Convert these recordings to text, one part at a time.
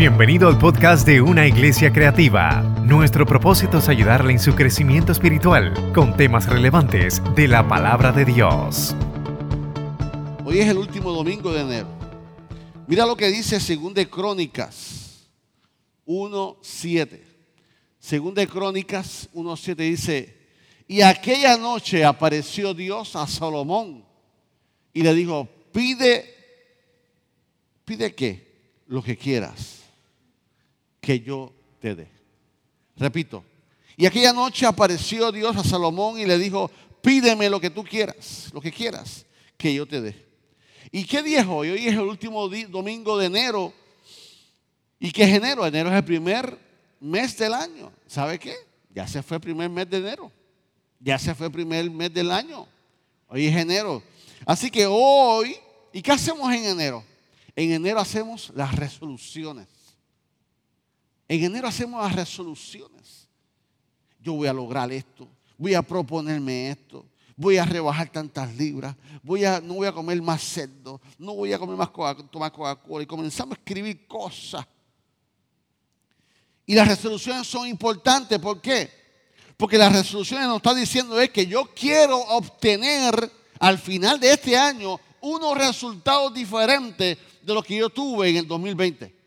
Bienvenido al podcast de Una Iglesia Creativa. Nuestro propósito es ayudarle en su crecimiento espiritual con temas relevantes de la palabra de Dios. Hoy es el último domingo de enero. Mira lo que dice Según de Crónicas 1.7. Según de Crónicas 1.7 dice, y aquella noche apareció Dios a Salomón y le dijo, pide, pide qué, lo que quieras que yo te dé. Repito, y aquella noche apareció Dios a Salomón y le dijo, pídeme lo que tú quieras, lo que quieras, que yo te dé. ¿Y qué día es hoy? Hoy es el último domingo de enero. ¿Y qué es enero? Enero es el primer mes del año. ¿Sabe qué? Ya se fue el primer mes de enero. Ya se fue el primer mes del año. Hoy es enero. Así que hoy, ¿y qué hacemos en enero? En enero hacemos las resoluciones. En enero hacemos las resoluciones. Yo voy a lograr esto, voy a proponerme esto, voy a rebajar tantas libras, voy a, no voy a comer más cerdo, no voy a comer más tomar Coca-Cola. Y comenzamos a escribir cosas. Y las resoluciones son importantes. ¿Por qué? Porque las resoluciones nos están diciendo es que yo quiero obtener al final de este año unos resultados diferentes de los que yo tuve en el 2020.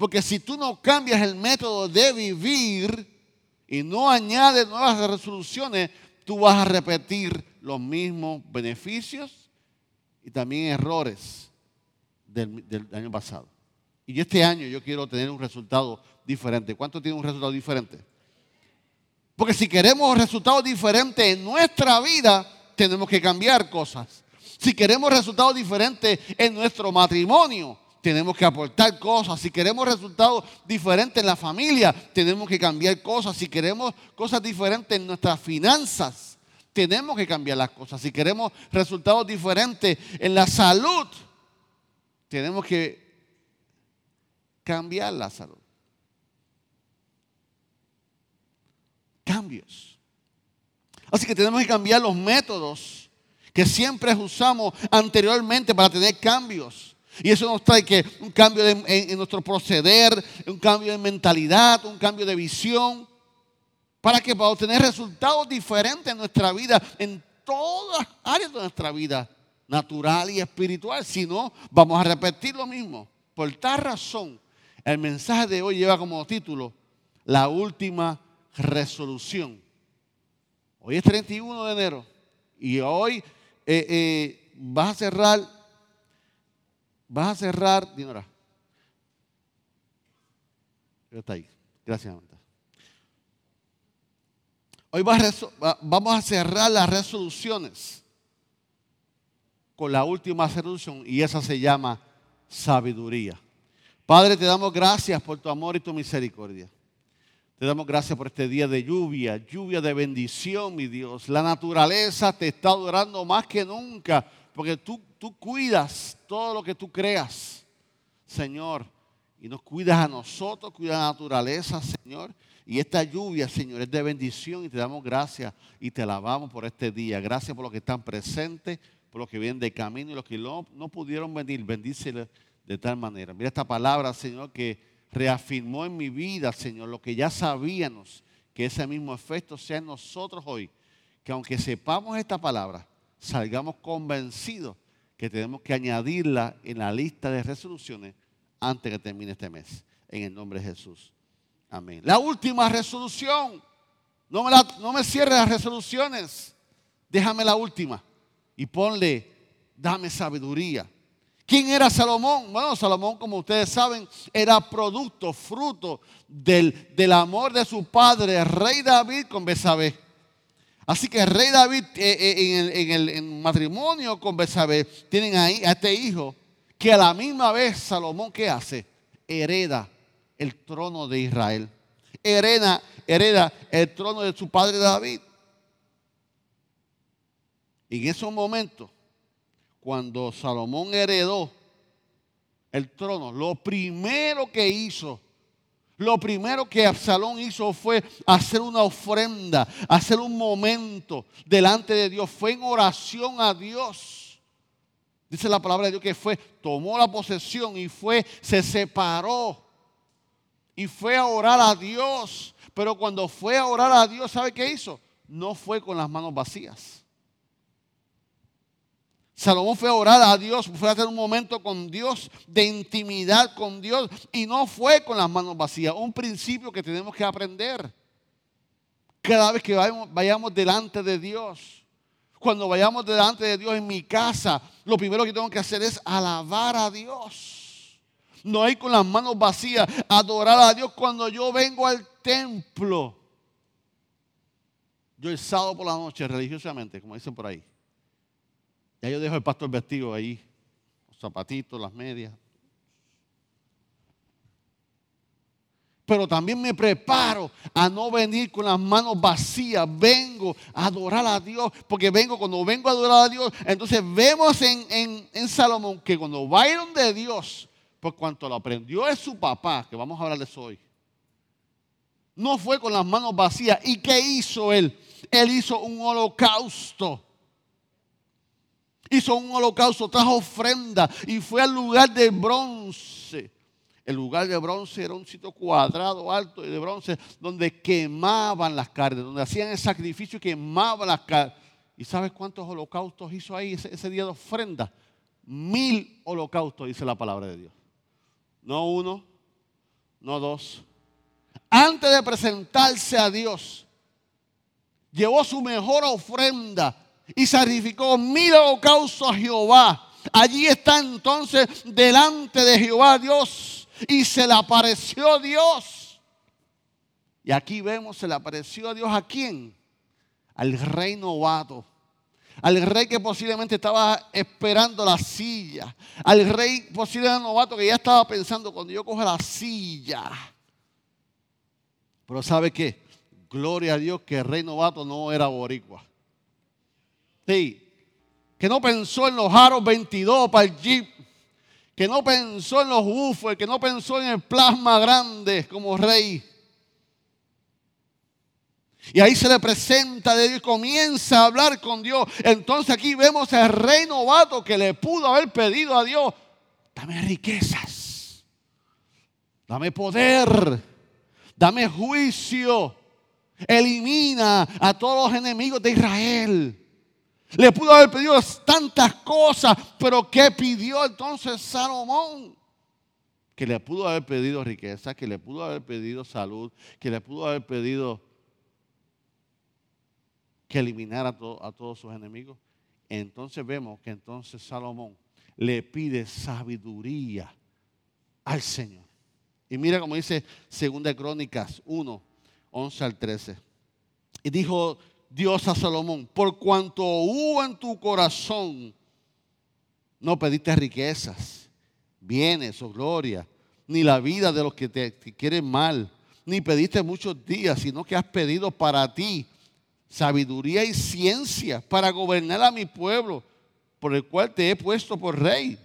Porque si tú no cambias el método de vivir y no añades nuevas resoluciones, tú vas a repetir los mismos beneficios y también errores del, año pasado. Y este año yo quiero tener un resultado diferente. ¿Cuánto tiene un resultado diferente? Porque si queremos resultados diferentes en nuestra vida, tenemos que cambiar cosas. Si queremos resultados diferentes en nuestro matrimonio, tenemos que aportar cosas. Si queremos resultados diferentes en la familia, tenemos que cambiar cosas. Si queremos cosas diferentes en nuestras finanzas, tenemos que cambiar las cosas. Si queremos resultados diferentes en la salud, tenemos que cambiar la salud. Cambios. Así que tenemos que cambiar los métodos que siempre usamos anteriormente para tener cambios. Y eso nos trae que un cambio en, nuestro proceder, un cambio de mentalidad, un cambio de visión. Para que para obtener resultados diferentes en nuestra vida, en todas las áreas de nuestra vida, natural y espiritual. Si no, vamos a repetir lo mismo. Por tal razón, el mensaje de hoy lleva como título la última resolución. Hoy es 31 de enero y hoy eh, eh, vas a cerrar Vas a cerrar, Dinora. Está ahí. Gracias. Hoy vamos a cerrar las resoluciones con la última resolución y esa se llama sabiduría. Padre, te damos gracias por tu amor y tu misericordia. Te damos gracias por este día de lluvia, lluvia de bendición, mi Dios. La naturaleza te está adorando más que nunca porque tú, tú cuidas todo lo que tú creas, Señor. Y nos cuidas a nosotros, cuidas a la naturaleza, Señor. Y esta lluvia, Señor, es de bendición y te damos gracias y te alabamos por este día. Gracias por los que están presentes, por los que vienen de camino y los que no, no pudieron venir. Bendíceles de tal manera. Mira esta palabra, Señor, que reafirmó en mi vida, Señor, lo que ya sabíamos, que ese mismo efecto sea en nosotros hoy. Que aunque sepamos esta palabra, salgamos convencidos que tenemos que añadirla en la lista de resoluciones antes que termine este mes. En el nombre de Jesús. Amén. La última resolución. No me, no me cierre las resoluciones. Déjame la última. Y ponle, dame sabiduría. ¿Quién era Salomón? Bueno, Salomón, como ustedes saben, era producto, fruto del, del amor de su padre, rey David, con Besabé. Así que el rey David eh, eh, en, el, matrimonio con Betsabé tienen ahí a este hijo que a la misma vez Salomón ¿qué hace? Hereda el trono de Israel. Hereda, hereda el trono de su padre David. Y en esos momentos, cuando Salomón heredó el trono, lo primero que hizo lo primero que Absalón hizo fue hacer una ofrenda, hacer un momento delante de Dios. Fue en oración a Dios. Dice la palabra de Dios que fue, tomó la posesión y fue, se separó y fue a orar a Dios. Pero cuando fue a orar a Dios, ¿sabe qué hizo? No fue con las manos vacías. Salomón fue a orar a Dios, fue a tener un momento con Dios, de intimidad con Dios, y no fue con las manos vacías. Un principio que tenemos que aprender. Cada vez que vayamos, vayamos delante de Dios, cuando vayamos delante de Dios en mi casa, lo primero que tengo que hacer es alabar a Dios. No ir con las manos vacías, adorar a Dios cuando yo vengo al templo. Yo el sábado por la noche, religiosamente, como dicen por ahí, ya yo dejo el pastor vestido ahí, los zapatitos, las medias. Pero también me preparo a no venir con las manos vacías. Vengo a adorar a Dios. Porque vengo, cuando vengo a adorar a Dios, entonces vemos en, en, Salomón que cuando va de Dios, por cuanto lo aprendió es su papá, que vamos a hablar de eso hoy. No fue con las manos vacías. ¿Y qué hizo él? Él hizo un holocausto hizo un holocausto, trajo ofrenda y fue al lugar de bronce. El lugar de bronce era un sitio cuadrado, alto y de bronce, donde quemaban las carnes, donde hacían el sacrificio y quemaban las carnes. ¿Y sabes cuántos holocaustos hizo ahí ese, día de ofrenda? Mil holocaustos, dice la palabra de Dios. No uno, no dos. Antes de presentarse a Dios, llevó su mejor ofrenda y sacrificó mil holocaustos a Jehová. Allí está entonces delante de Jehová Dios y se le apareció Dios. Y aquí vemos, se le apareció a Dios a quién? Al rey novato. Al rey que posiblemente estaba esperando la silla. Al rey posiblemente novato que ya estaba pensando cuando yo cojo la silla. Pero ¿sabe qué? Gloria a Dios que el rey novato no era boricua. Que no pensó en los aros 22 para el Jeep. Que no pensó en los buffers. Que no pensó en el plasma grande como rey. Y ahí se le presenta de Dios comienza a hablar con Dios. Entonces aquí vemos al rey novato que le pudo haber pedido a Dios, dame riquezas, dame poder, dame juicio, elimina a todos los enemigos de Israel. Le pudo haber pedido tantas cosas, pero ¿qué pidió entonces Salomón? Que le pudo haber pedido riqueza, que le pudo haber pedido salud, que le pudo haber pedido que eliminara a, a todos sus enemigos. Entonces vemos que entonces Salomón le pide sabiduría al Señor. Y mira como dice 2 Crónicas 1, 11 al 13. Y dijo Dios a Salomón, por cuanto hubo en tu corazón, no pediste riquezas, bienes o gloria, ni la vida de los que te, quieren mal, ni pediste muchos días, sino que has pedido para ti sabiduría y ciencia para gobernar a mi pueblo, por el cual te he puesto por rey.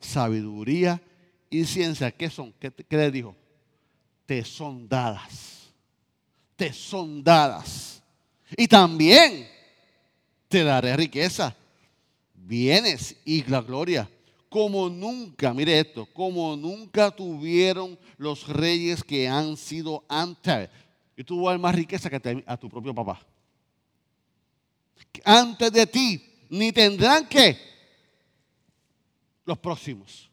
Sabiduría y ciencia, ¿qué son? ¿Qué, qué le dijo? Te son dadas te son dadas. Y también te daré riqueza, bienes y la gloria, como nunca, mire esto, como nunca tuvieron los reyes que han sido antes. Y tú vas más riqueza que a tu propio papá. Antes de ti, ni tendrán que los próximos.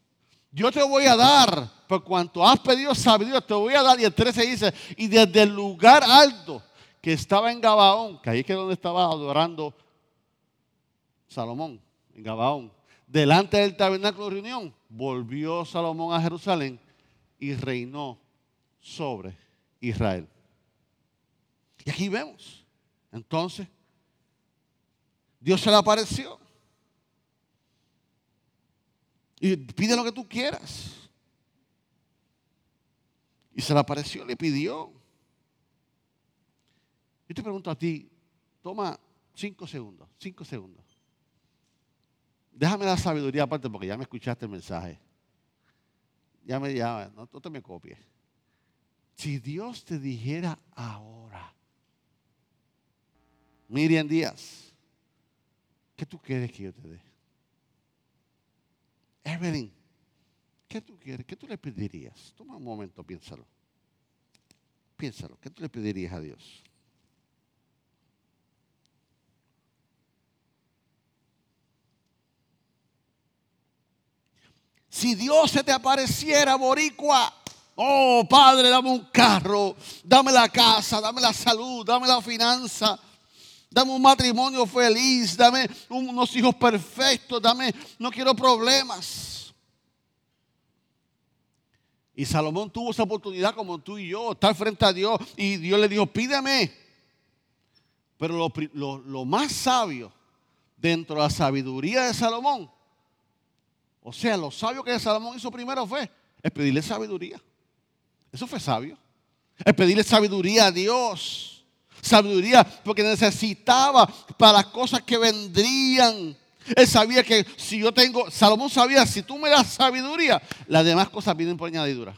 Yo te voy a dar, por cuanto has pedido sabiduría, te voy a dar. Y el 13 dice, y desde el lugar alto que estaba en Gabaón, que ahí es que donde estaba adorando Salomón, en Gabaón, delante del tabernáculo de reunión, volvió Salomón a Jerusalén y reinó sobre Israel. Y aquí vemos, entonces, Dios se le apareció. Y pide lo que tú quieras. Y se le apareció, le pidió. Yo te pregunto a ti, toma cinco segundos, cinco segundos. Déjame la sabiduría aparte porque ya me escuchaste el mensaje. Ya me ya, no, no te me copies. Si Dios te dijera ahora, Miriam Díaz, ¿qué tú quieres que yo te dé? Evelyn, ¿Qué tú quieres? ¿Qué tú le pedirías? Toma un momento, piénsalo. Piénsalo. ¿Qué tú le pedirías a Dios? Si Dios se te apareciera, Boricua, oh Padre, dame un carro, dame la casa, dame la salud, dame la finanza, dame un matrimonio feliz, dame unos hijos perfectos, dame, no quiero problemas. Y Salomón tuvo esa oportunidad como tú y yo, estar frente a Dios y Dios le dijo, pídeme. Pero lo, más sabio dentro de la sabiduría de Salomón o sea, lo sabio que Salomón hizo primero fue es pedirle sabiduría. Eso fue sabio. Es pedirle sabiduría a Dios. Sabiduría porque necesitaba para las cosas que vendrían. Él sabía que si yo tengo, Salomón sabía, si tú me das sabiduría, las demás cosas vienen por añadidura.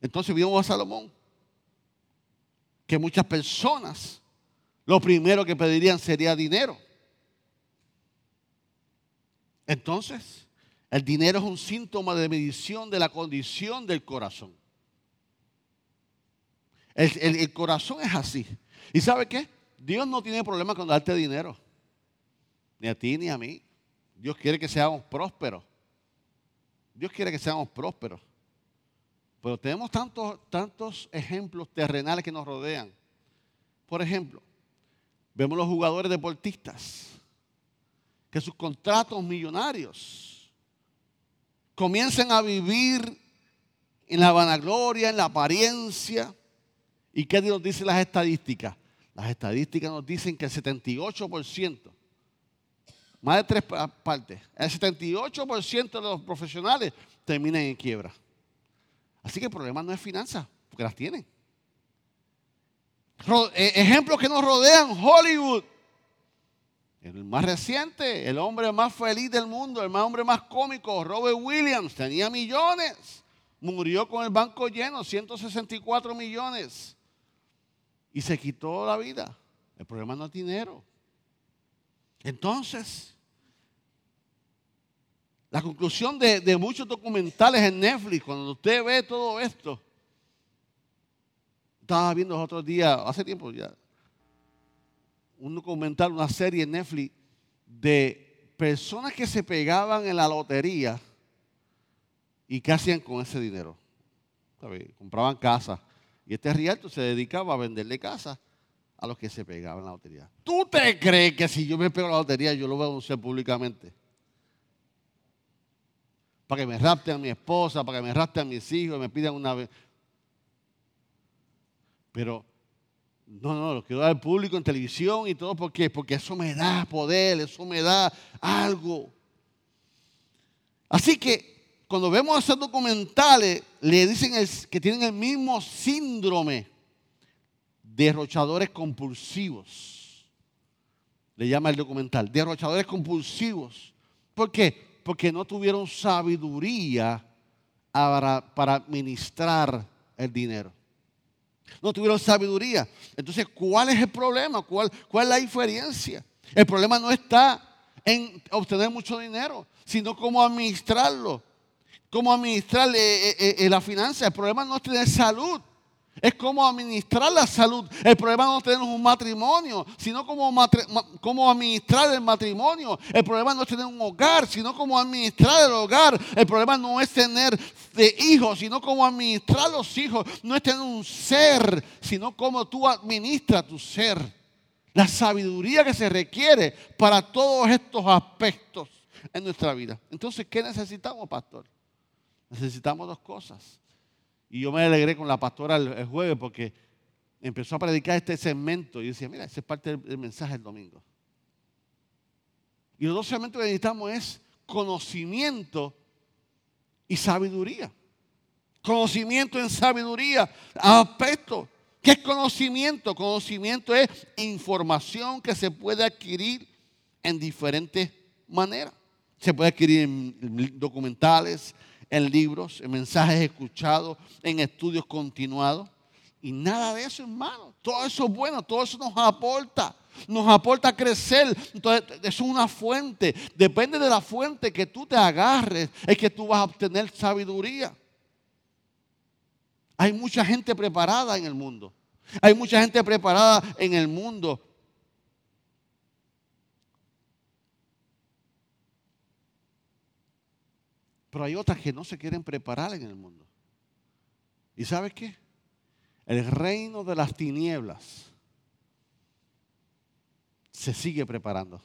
Entonces vimos a Salomón que muchas personas lo primero que pedirían sería dinero. Entonces, el dinero es un síntoma de medición de la condición del corazón. El, corazón es así. ¿Y sabe qué? Dios no tiene problema con darte dinero. Ni a ti ni a mí. Dios quiere que seamos prósperos. Dios quiere que seamos prósperos. Pero tenemos tantos, tantos ejemplos terrenales que nos rodean. Por ejemplo, vemos los jugadores deportistas que sus contratos millonarios comiencen a vivir en la vanagloria, en la apariencia. ¿Y qué nos dicen las estadísticas? Las estadísticas nos dicen que el 78%, más de tres partes, el 78% de los profesionales terminan en quiebra. Así que el problema no es finanzas, porque las tienen. Eh, ejemplos que nos rodean, Hollywood. El más reciente, el hombre más feliz del mundo, el hombre más cómico, Robert Williams, tenía millones. Murió con el banco lleno, 164 millones. Y se quitó la vida. El problema no es dinero. Entonces, la conclusión de, de muchos documentales en Netflix, cuando usted ve todo esto, estaba viendo los otros días, hace tiempo ya, un documental, una serie en Netflix de personas que se pegaban en la lotería y qué hacían con ese dinero. Compraban casas. Y este rialto se dedicaba a venderle casas a los que se pegaban la lotería. ¿Tú te crees que si yo me pego la lotería yo lo voy a anunciar públicamente? Para que me rapten a mi esposa, para que me rapten a mis hijos, me pidan una vez. Pero no, no, lo quiero dar al público en televisión y todo. ¿Por qué? Porque eso me da poder, eso me da algo. Así que cuando vemos esos documentales, le dicen que tienen el mismo síndrome derrochadores compulsivos. Le llama el documental, derrochadores compulsivos. ¿Por qué? Porque no tuvieron sabiduría para, administrar el dinero no tuvieron sabiduría. Entonces, ¿cuál es el problema? ¿Cuál, cuál es la diferencia? El problema no está en obtener mucho dinero, sino cómo administrarlo, cómo administrar eh, eh, eh, la finanza. El problema no es tener salud. Es cómo administrar la salud. El problema no es tener un matrimonio, sino cómo, administrar el matrimonio. El problema no es tener un hogar, sino cómo administrar el hogar. El problema no es tener hijos, sino cómo administrar los hijos. No es tener un ser, sino cómo tú administras tu ser. La sabiduría que se requiere para todos estos aspectos en nuestra vida. Entonces, ¿qué necesitamos, pastor? Necesitamos dos cosas. Y yo me alegré con la pastora el, jueves porque empezó a predicar este segmento. Y decía, mira, ese es parte del, mensaje del domingo. Y los dos segmentos que necesitamos es conocimiento y sabiduría. Conocimiento en sabiduría. Aspecto. ¿Qué es conocimiento? Conocimiento es información que se puede adquirir en diferentes maneras. Se puede adquirir en documentales, en libros, en mensajes escuchados, en estudios continuados. Y nada de eso, hermano. Todo eso es bueno, todo eso nos aporta. nos aporta a crecer. Entonces, es una fuente. Depende de la fuente que tú te agarres, es que tú vas a obtener sabiduría. Hay mucha gente preparada en el mundo. Hay mucha gente preparada en el mundo. Pero hay otras que no se quieren preparar en el mundo. ¿Y sabes qué? El reino de las tinieblas se sigue preparando.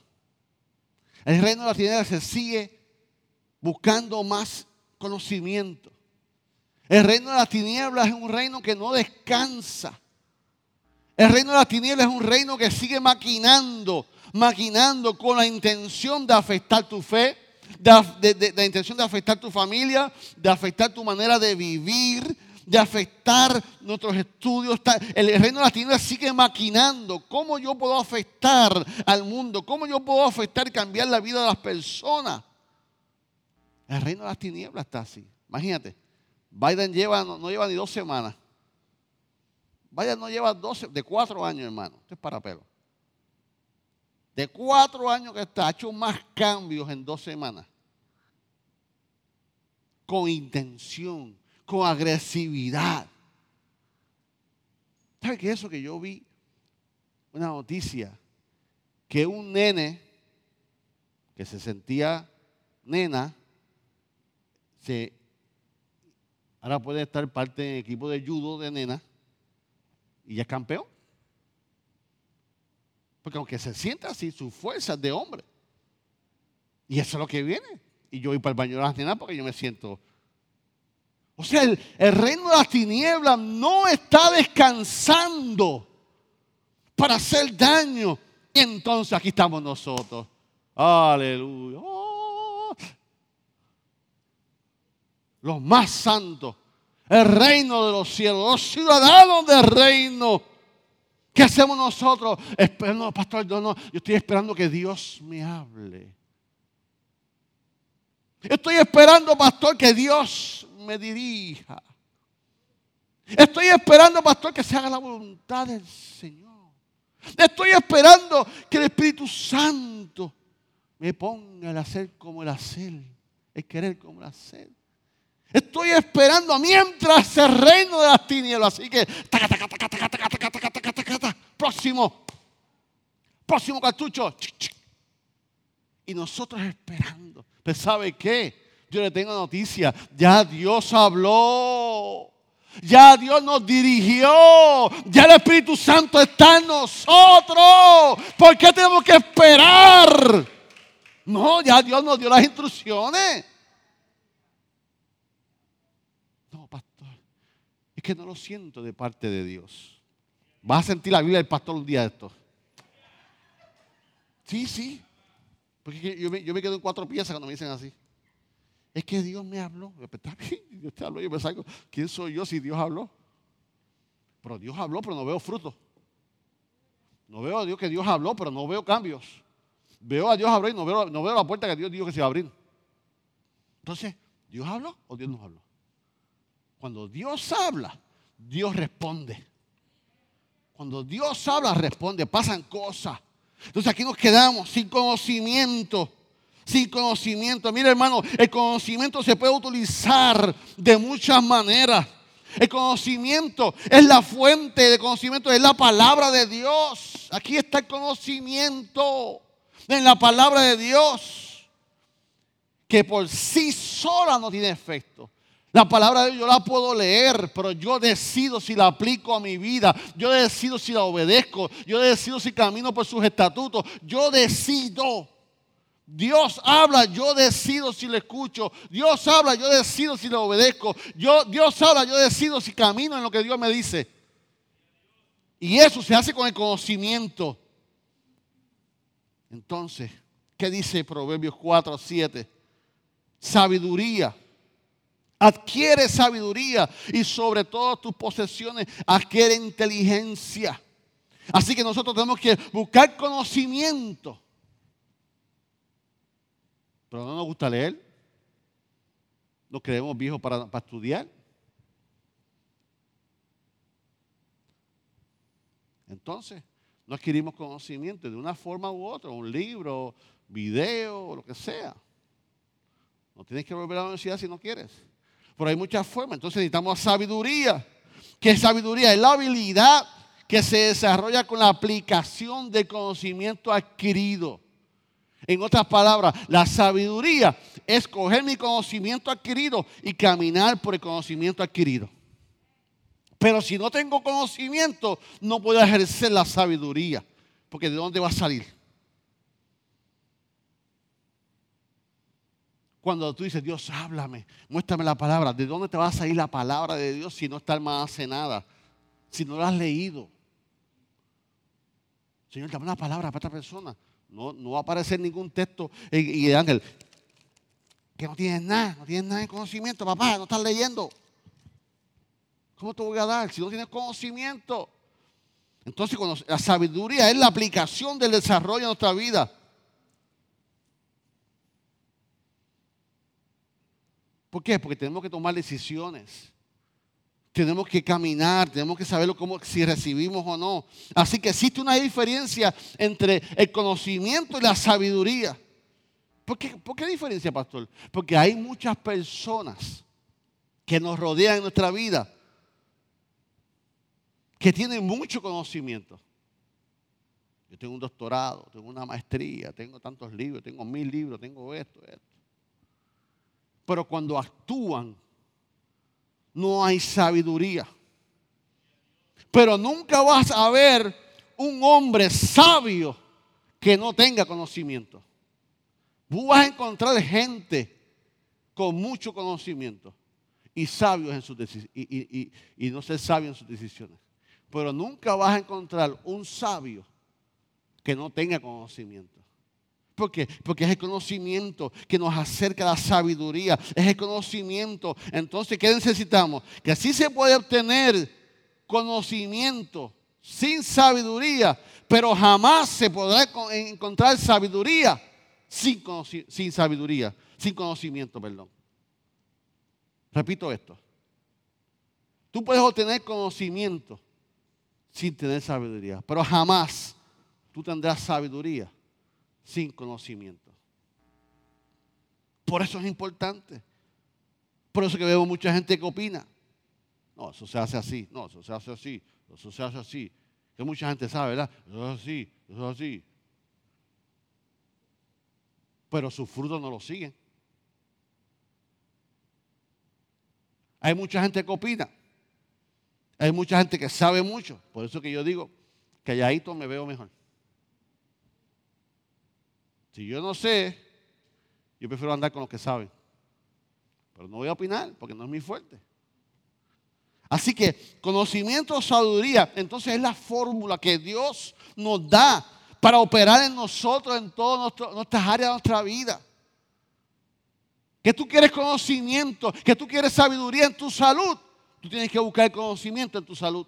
El reino de las tinieblas se sigue buscando más conocimiento. El reino de las tinieblas es un reino que no descansa. El reino de las tinieblas es un reino que sigue maquinando, maquinando con la intención de afectar tu fe, de, la intención de afectar tu familia, de afectar tu manera de vivir, de afectar nuestros estudios. El reino de las tinieblas sigue maquinando. ¿Cómo yo puedo afectar al mundo? ¿Cómo yo puedo afectar y cambiar la vida de las personas? El reino de las tinieblas está así. Imagínate, Biden lleva, no, lleva ni dos semanas. Biden no lleva 12, de cuatro años, hermano. Esto es para pelo. De cuatro años que está, ha hecho más cambios en dos semanas. Con intención, con agresividad. ¿Sabe qué eso que yo vi? Una noticia que un nene que se sentía nena, se, ahora puede estar parte del equipo de judo de nena y ya es campeón. Porque aunque se sienta así, su fuerza es de hombre. Y eso es lo que viene. Y yo voy para el baño de las nenas porque yo me siento o sea, el, reino de las tinieblas no está descansando para hacer daño. Y entonces aquí estamos nosotros. Aleluya. Oh. Los más santos. El reino de los cielos. Los ciudadanos del reino. ¿Qué hacemos nosotros? No, pastor, yo, no, yo estoy esperando que Dios me hable. Estoy esperando, pastor, que Dios me dirija. Estoy esperando, pastor, que se haga la voluntad del Señor. Estoy esperando que el Espíritu Santo me ponga el hacer como el hacer, el querer como el hacer. Estoy esperando mientras el reino de las tinieblas. Así que, próximo, próximo cartucho. Y nosotros esperando. Pero ¿sabe qué? Yo le tengo noticia. Ya Dios habló. Ya Dios nos dirigió. Ya el Espíritu Santo está en nosotros. ¿Por qué tenemos que esperar? No, ya Dios nos dio las instrucciones. No, pastor. Es que no lo siento de parte de Dios. Vas a sentir la Biblia del pastor un día de esto. Sí, sí. Porque yo me, quedo en cuatro piezas cuando me dicen así. Es que Dios me habló. Dios te habló. Yo me salgo, ¿quién soy yo si Dios habló? Pero Dios habló, pero no veo fruto. No veo a Dios que Dios habló, pero no veo cambios. Veo a Dios y no veo, no veo la puerta que Dios dijo que se iba a abrir. Entonces, ¿Dios habló o Dios no habló? Cuando Dios habla, Dios responde. Cuando Dios habla, responde. Pasan cosas. Entonces aquí nos quedamos sin conocimiento sin conocimiento. Mira hermano, el conocimiento se puede utilizar de muchas maneras. El conocimiento es la fuente de conocimiento, es la palabra de Dios. Aquí está el conocimiento en la palabra de Dios, que por sí sola no tiene efecto. La palabra de Dios yo la puedo leer, pero yo decido si la aplico a mi vida. Yo decido si la obedezco. Yo decido si camino por sus estatutos. Yo decido. Dios habla, yo decido si le escucho. Dios habla, yo decido si le obedezco. Yo, Dios habla, yo decido si camino en lo que Dios me dice. Y eso se hace con el conocimiento. Entonces, ¿qué dice Proverbios 4, 7? Sabiduría. Adquiere sabiduría y sobre todas tus posesiones adquiere inteligencia. Así que nosotros tenemos que buscar conocimiento pero no nos gusta leer. Nos creemos viejos para, para estudiar. Entonces, no adquirimos conocimiento de una forma u otra, un libro, video, lo que sea. No tienes que volver a la universidad si no quieres. Pero hay muchas formas. Entonces necesitamos sabiduría. ¿Qué sabiduría? Es la habilidad que se desarrolla con la aplicación del conocimiento adquirido. En otras palabras, la sabiduría es coger mi conocimiento adquirido y caminar por el conocimiento adquirido. Pero si no tengo conocimiento, no puedo ejercer la sabiduría. Porque ¿de dónde va a salir? Cuando tú dices, Dios, háblame, muéstrame la palabra. ¿De dónde te va a salir la palabra de Dios si no está almacenada? Si no la has leído. Señor, dame una palabra para esta persona. No, no va a aparecer ningún texto y, el ángel, que no tienes nada, no tienes nada de conocimiento, papá, no estás leyendo. ¿Cómo te voy a dar si no tienes conocimiento? Entonces, la sabiduría es la aplicación del desarrollo de nuestra vida. ¿Por qué? Porque tenemos que tomar decisiones. Tenemos que caminar, tenemos que saber cómo, si recibimos o no. Así que existe una diferencia entre el conocimiento y la sabiduría. ¿Por qué, ¿Por qué diferencia, pastor? Porque hay muchas personas que nos rodean en nuestra vida que tienen mucho conocimiento. Yo tengo un doctorado, tengo una maestría, tengo tantos libros, tengo mil libros, tengo esto, esto. Pero cuando actúan, no hay sabiduría. Pero nunca vas a ver un hombre sabio que no tenga conocimiento. Tú vas a encontrar gente con mucho conocimiento y sabios en sus y, y no ser sabios en sus decisiones. Pero nunca vas a encontrar un sabio que no tenga conocimiento. ¿Por qué? Porque es el conocimiento que nos acerca a la sabiduría. Es el conocimiento. Entonces, ¿qué necesitamos? Que así se puede obtener conocimiento sin sabiduría, pero jamás se podrá encontrar sabiduría sin, sin sabiduría, sin conocimiento, perdón. Repito esto. Tú puedes obtener conocimiento sin tener sabiduría. Pero jamás tú tendrás sabiduría sin conocimiento. Por eso es importante. Por eso que vemos mucha gente que opina. No, eso se hace así. No, eso se hace así. Eso se hace así. Que mucha gente sabe, ¿verdad? Eso es así. Eso es así. Pero sus frutos no lo siguen. Hay mucha gente que opina. Hay mucha gente que sabe mucho. Por eso que yo digo, calladito me veo mejor. Si yo no sé, yo prefiero andar con los que saben. Pero no voy a opinar porque no es mi fuerte. Así que conocimiento, sabiduría, entonces es la fórmula que Dios nos da para operar en nosotros, en todas nuestras áreas de nuestra vida. Que tú quieres conocimiento, que tú quieres sabiduría en tu salud. Tú tienes que buscar conocimiento en tu salud.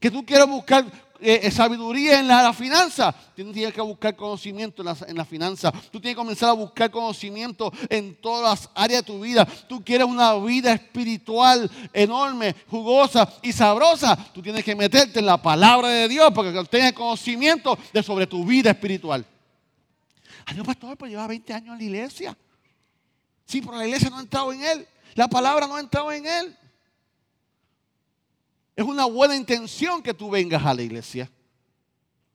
Que tú quieres buscar eh, sabiduría en la, finanza. Tienes que buscar conocimiento en la, la finanza. Tú tienes que comenzar a buscar conocimiento en todas las áreas de tu vida. Tú quieres una vida espiritual enorme, jugosa y sabrosa. Tú tienes que meterte en la palabra de Dios para que tengas conocimiento de sobre tu vida espiritual. Adiós, pastor, pues lleva 20 años en la iglesia. Sí, pero la iglesia no ha entrado en él. La palabra no ha entrado en él. Es una buena intención que tú vengas a la iglesia.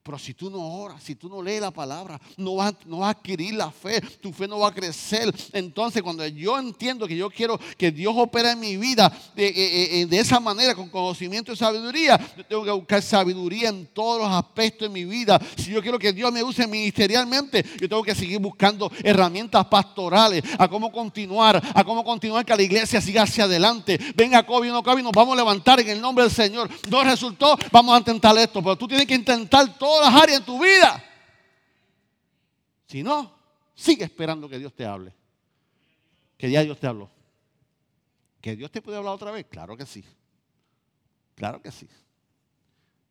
Pero si tú no oras, si tú no lees la palabra, no vas, no a adquirir la fe, tu fe no va a crecer. Entonces, cuando yo entiendo que yo quiero que Dios opere en mi vida de, eh, eh, esa manera, con conocimiento y sabiduría, yo tengo que buscar sabiduría en todos los aspectos de mi vida. Si yo quiero que Dios me use ministerialmente, yo tengo que seguir buscando herramientas pastorales, a cómo continuar, a cómo continuar que la iglesia siga hacia adelante. Venga, COVID, no COVID, nos vamos a levantar en el nombre del Señor. No resultó, vamos a intentar esto, pero tú tienes que intentar todo las áreas en tu vida. Si no, sigue esperando que Dios te hable. Que ya Dios te habló. ¿Que Dios te puede hablar otra vez? Claro que sí. Claro que sí.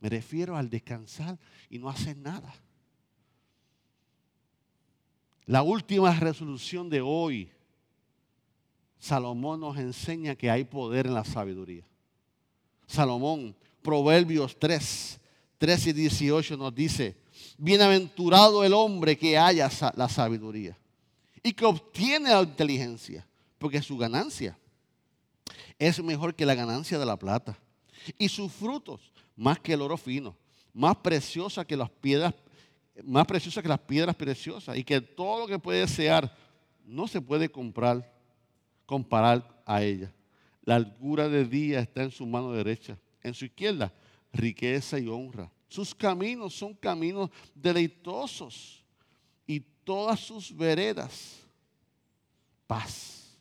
Me refiero al descansar y no hacer nada. La última resolución de hoy, Salomón nos enseña que hay poder en la sabiduría. Salomón, Proverbios 3, 13 y 18 nos dice, bienaventurado el hombre que haya la sabiduría y que obtiene la inteligencia, porque su ganancia es mejor que la ganancia de la plata y sus frutos más que el oro fino, más preciosa que las piedras, más preciosa que las piedras preciosas y que todo lo que puede desear no se puede comprar, comparar a ella. La altura de día está en su mano derecha, en su izquierda riqueza y honra. Sus caminos son caminos deleitosos y todas sus veredas paz.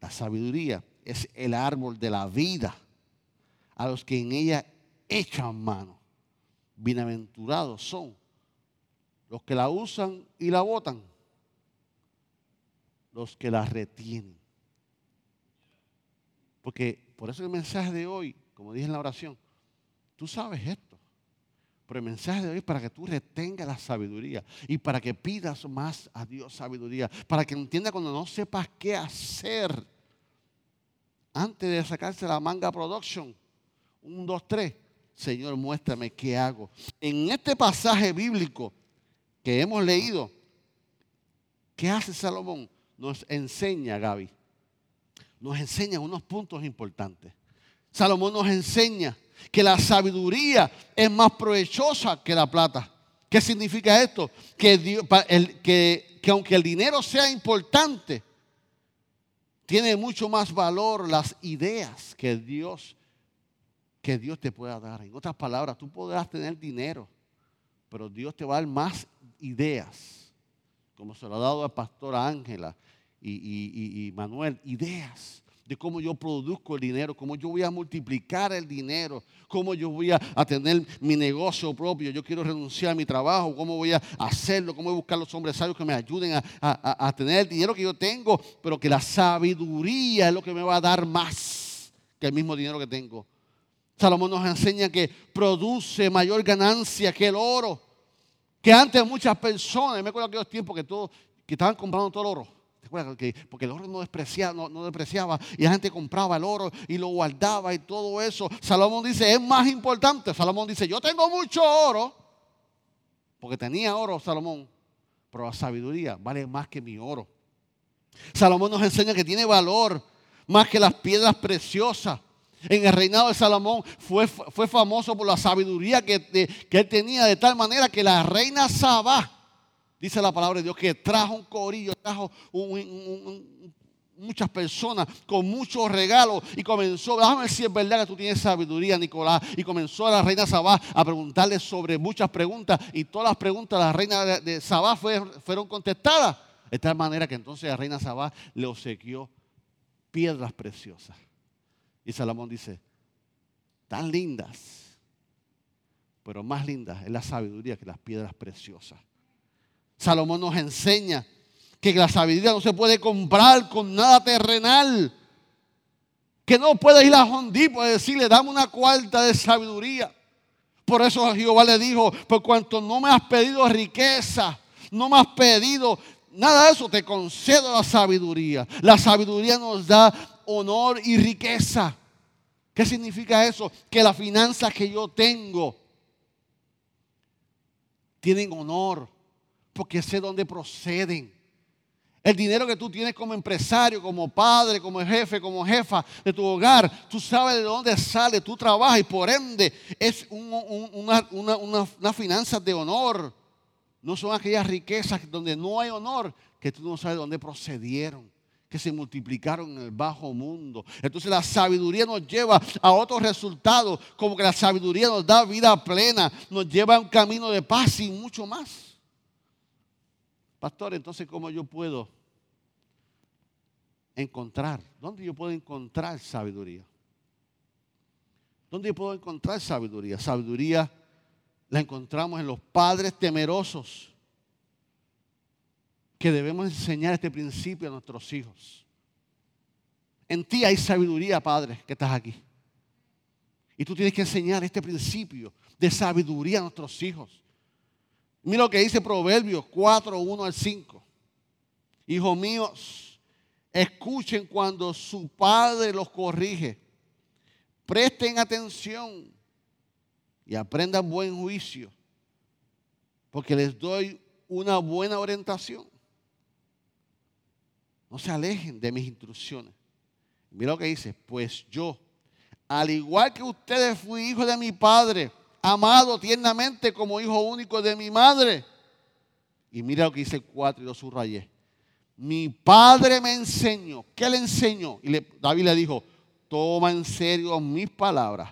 La sabiduría es el árbol de la vida a los que en ella echan mano. Bienaventurados son los que la usan y la botan, los que la retienen. Porque por eso el mensaje de hoy como dije en la oración, tú sabes esto. Pero el mensaje de hoy es para que tú retengas la sabiduría y para que pidas más a Dios sabiduría, para que entienda cuando no sepas qué hacer antes de sacarse la manga production. Un, dos, tres. Señor, muéstrame qué hago. En este pasaje bíblico que hemos leído, ¿qué hace Salomón? Nos enseña, Gaby, nos enseña unos puntos importantes. Salomón nos enseña que la sabiduría es más provechosa que la plata. ¿Qué significa esto? Que, que, aunque el dinero sea importante, tiene mucho más valor las ideas que Dios, que Dios te pueda dar. En otras palabras, tú podrás tener dinero, pero Dios te va a dar más ideas, como se lo ha dado al pastor Ángela y, y Manuel, ideas de cómo yo produzco el dinero, cómo yo voy a multiplicar el dinero, cómo yo voy a, tener mi negocio propio, yo quiero renunciar a mi trabajo, cómo voy a hacerlo, cómo voy a buscar los hombres sabios que me ayuden a, tener el dinero que yo tengo, pero que la sabiduría es lo que me va a dar más que el mismo dinero que tengo. Salomón nos enseña que produce mayor ganancia que el oro. Que antes muchas personas, me acuerdo aquellos tiempos que, todos, que estaban comprando todo el oro porque el oro no despreciaba, y la gente compraba el oro y lo guardaba y todo eso. Salomón dice, es más importante. Salomón dice, yo tengo mucho oro, porque tenía oro Salomón, pero la sabiduría vale más que mi oro. Salomón nos enseña que tiene valor más que las piedras preciosas. En el reinado de Salomón fue, fue famoso por la sabiduría que, que él tenía de tal manera que la reina Sabá, Dice la palabra de Dios que trajo un corillo, trajo muchas personas con muchos regalos y comenzó, déjame si es verdad que tú tienes sabiduría, Nicolás. Y comenzó a la reina Sabá a preguntarle sobre muchas preguntas y todas las preguntas de la reina de, Sabá fueron contestadas. De tal manera que entonces la reina Sabá le obsequió piedras preciosas. Y Salomón dice, tan lindas, pero más lindas es la sabiduría que las piedras preciosas. Salomón nos enseña que la sabiduría no se puede comprar con nada terrenal. Que no puede ir a Hondipo y decirle, dame una cuarta de sabiduría. Por eso Jehová le dijo, por cuanto no me has pedido riqueza, no me has pedido nada de eso, te concedo la sabiduría. La sabiduría nos da honor y riqueza. ¿Qué significa eso? Que las finanzas que yo tengo tienen honor porque sé dónde proceden. El dinero que tú tienes como empresario, como padre, como jefe, como jefa de tu hogar, tú sabes de dónde sale, tú trabajas y por ende es una, una, finanza de honor. No son aquellas riquezas donde no hay honor que tú no sabes de dónde procedieron, que se multiplicaron en el bajo mundo. Entonces la sabiduría nos lleva a otros resultados, como que la sabiduría nos da vida plena, nos lleva a un camino de paz y mucho más. Pastor, entonces, ¿cómo yo puedo encontrar? ¿Dónde yo puedo encontrar sabiduría? ¿Dónde yo puedo encontrar sabiduría? Sabiduría la encontramos en los padres temerosos que debemos enseñar este principio a nuestros hijos. En ti hay sabiduría, Padre, que estás aquí. Y tú tienes que enseñar este principio de sabiduría a nuestros hijos. Mira lo que dice Proverbios 4, 1 al 5. Hijos míos, escuchen cuando su padre los corrige. Presten atención y aprendan buen juicio, porque les doy una buena orientación. No se alejen de mis instrucciones. Mira lo que dice, pues yo, al igual que ustedes fui hijo de mi padre, amado tiernamente como hijo único de mi madre. Y mira lo que dice el 4 y lo subrayé. Mi padre me enseñó. ¿Qué le enseñó? Y David le dijo, toma en serio mis palabras,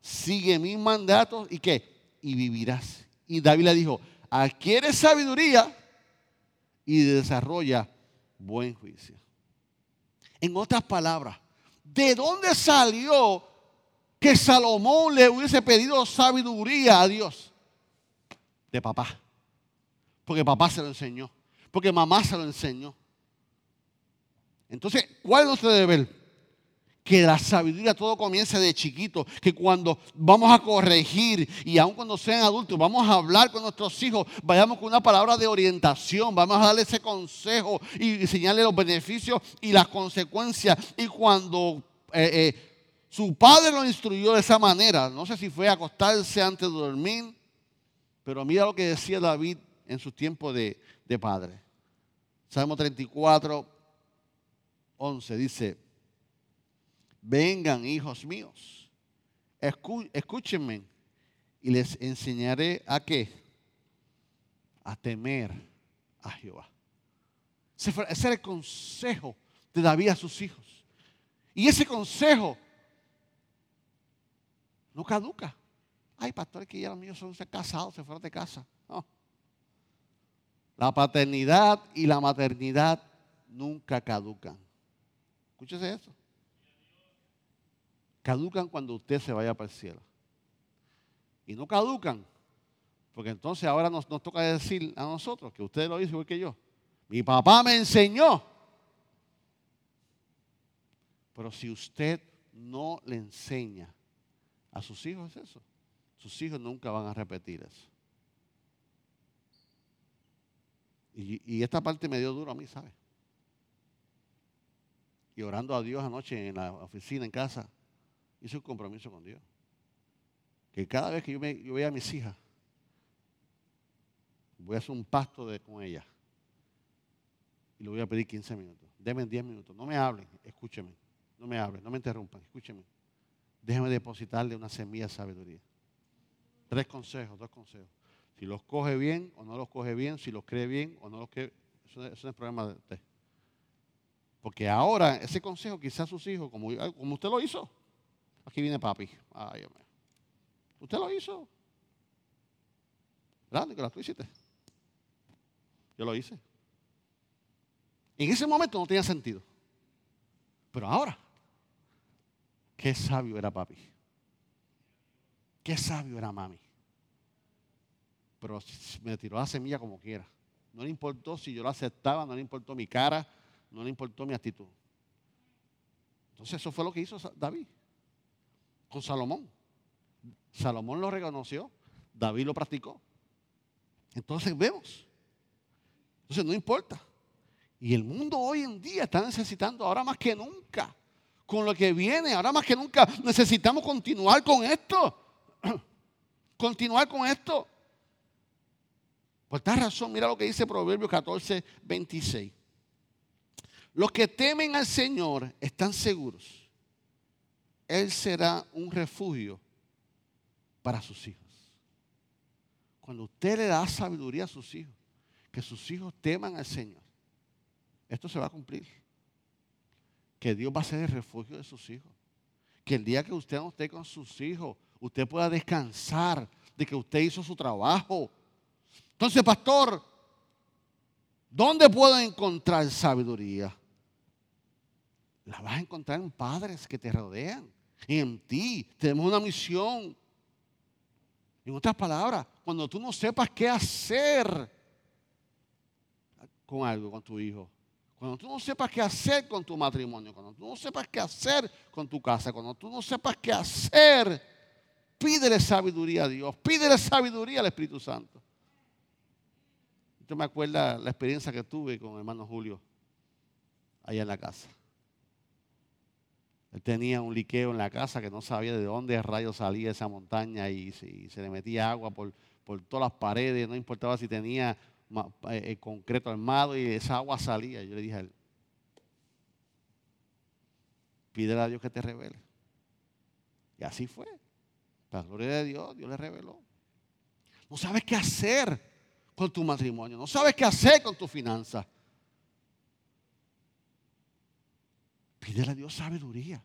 sigue mis mandatos y qué? Y vivirás. Y David le dijo, adquiere sabiduría y desarrolla buen juicio. En otras palabras, ¿de dónde salió que Salomón le hubiese pedido sabiduría a Dios? De papá. Porque papá se lo enseñó. Porque mamá se lo enseñó. Entonces, ¿cuál es nuestro deber? que la sabiduría todo comienza de chiquito, que cuando vamos a corregir y aun cuando sean adultos, vamos a hablar con nuestros hijos, vayamos con una palabra de orientación, vamos a darle ese consejo y enseñarle los beneficios y las consecuencias. Y cuando eh, eh, su padre lo instruyó de esa manera, no sé si fue acostarse antes de dormir, pero mira lo que decía David en su tiempo de, de padre. Salmo 34, 11 dice, vengan hijos míos, escúchenme y les enseñaré a qué? A temer a Jehová. Ese era el consejo de David a sus hijos. Y ese consejo no caduca. Ay, pastores que ya los míos son casados, se fueron de casa. No. La paternidad y la maternidad nunca caducan. Escúchese eso caducan cuando usted se vaya para el cielo. Y no caducan, porque entonces ahora nos, toca decir a nosotros que usted lo hizo igual que yo. Mi papá me enseñó. Pero si usted no le enseña a sus hijos eso, sus hijos nunca van a repetir eso. Y, esta parte me dio duro a mí, ¿sabe? Y orando a Dios anoche en la oficina, en casa, hice un compromiso con Dios. Que cada vez que yo, me, vea a mis hijas, voy a hacer un pasto con ellas. Y le voy a pedir 15 minutos. Denme 10 minutos. No me hablen, escúcheme. No me hablen, no me interrumpan, escúcheme. Déjenme depositarle una semilla de sabiduría. Tres consejos, dos consejos. Si los coge bien o no los coge bien, si los cree bien o no los cree, eso, no es problema de usted. Porque ahora ese consejo quizás sus hijos, como, usted lo hizo, Aquí viene papi. Ay, ¿Usted lo hizo? ¿Verdad, Nicolás? ¿Tú hiciste? Yo lo hice. En ese momento no tenía sentido. Pero ahora, qué sabio era papi. Qué sabio era mami. Pero me tiró la semilla como quiera. No le importó si yo lo aceptaba, no le importó mi cara, no le importó mi actitud. Entonces eso fue lo que hizo David con Salomón. Salomón lo reconoció, David lo practicó. Entonces vemos. Entonces no importa. Y el mundo hoy en día está necesitando, ahora más que nunca, con lo que viene, ahora más que nunca necesitamos continuar con esto. continuar con esto. Por esta razón, mira lo que dice Proverbios 14, 26. Los que temen al Señor están seguros él será un refugio para sus hijos. Cuando usted le da sabiduría a sus hijos, que sus hijos teman al Señor, esto se va a cumplir. Que Dios va a ser el refugio de sus hijos. Que el día que usted no esté con sus hijos, usted pueda descansar de que usted hizo su trabajo. Entonces, pastor, ¿dónde puedo encontrar sabiduría? La vas a encontrar en padres que te rodean en ti. Tenemos una misión. En otras palabras, cuando tú no sepas qué hacer con algo, con tu hijo, cuando tú no sepas qué hacer con tu matrimonio, cuando tú no sepas qué hacer con tu casa, cuando tú no sepas qué hacer, pídele sabiduría a Dios, pídele sabiduría al Espíritu Santo. Yo me acuerdo la experiencia que tuve con el hermano Julio allá en la casa. Él tenía un liqueo en la casa que no sabía de dónde rayos salía esa montaña y, se le metía agua por, por, todas las paredes, no importaba si tenía eh, concreto armado y esa agua salía. Yo le dije a él, pídele a Dios que te revele. Y así fue. La gloria de Dios, Dios le reveló. No sabes qué hacer con tu matrimonio, no sabes qué hacer con tu finanza. Pídele a Dios sabiduría.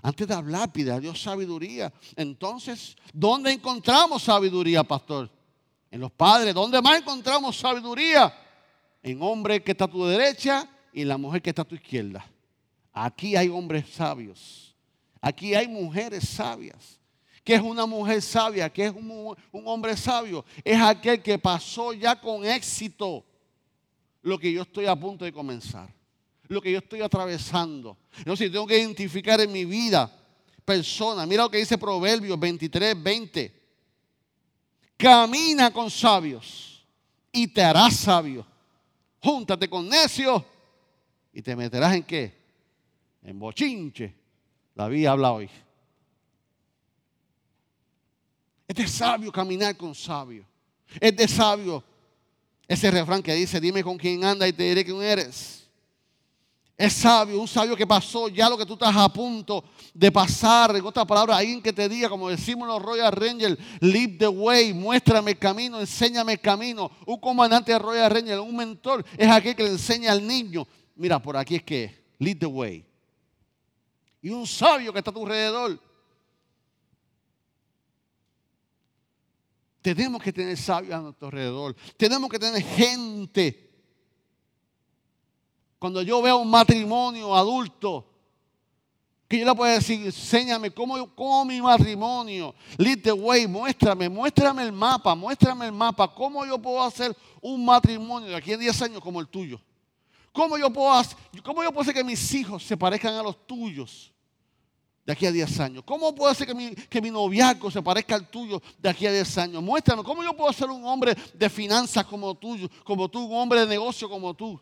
Antes de hablar, pide a Dios sabiduría. Entonces, ¿dónde encontramos sabiduría, pastor? En los padres. ¿Dónde más encontramos sabiduría? En hombre que está a tu derecha y en la mujer que está a tu izquierda. Aquí hay hombres sabios. Aquí hay mujeres sabias. ¿Qué es una mujer sabia? ¿Qué es un, hombre sabio? Es aquel que pasó ya con éxito lo que yo estoy a punto de comenzar lo que yo estoy atravesando. Entonces tengo que identificar en mi vida persona. Mira lo que dice Proverbios 23, 20. Camina con sabios y te harás sabio. Júntate con necios y te meterás en qué? En bochinche. David habla hoy. Es de sabio caminar con sabios. Es de sabio ese refrán que dice, dime con quién anda y te diré quién eres. Es sabio, un sabio que pasó ya lo que tú estás a punto de pasar. En otras palabras, alguien que te diga, como decimos los Royal Rangers, lead the way, muéstrame el camino, enséñame el camino. Un comandante de Royal Rangers, un mentor, es aquel que le enseña al niño. Mira, por aquí es que, lead the way. Y un sabio que está a tu alrededor. Tenemos que tener sabios a nuestro alrededor. Tenemos que tener gente cuando yo veo un matrimonio adulto, que yo le puedo decir, enséñame cómo, cómo mi matrimonio, lead the way, muéstrame, muéstrame el mapa, muéstrame el mapa, cómo yo puedo hacer un matrimonio de aquí en 10 años como el tuyo. ¿Cómo yo, puedo hacer, ¿Cómo yo puedo hacer que mis hijos se parezcan a los tuyos de aquí a 10 años? ¿Cómo puedo hacer que mi, que noviazgo se parezca al tuyo de aquí a 10 años? Muéstrame, ¿cómo yo puedo ser un hombre de finanzas como tuyo, como tú, un hombre de negocio como tú?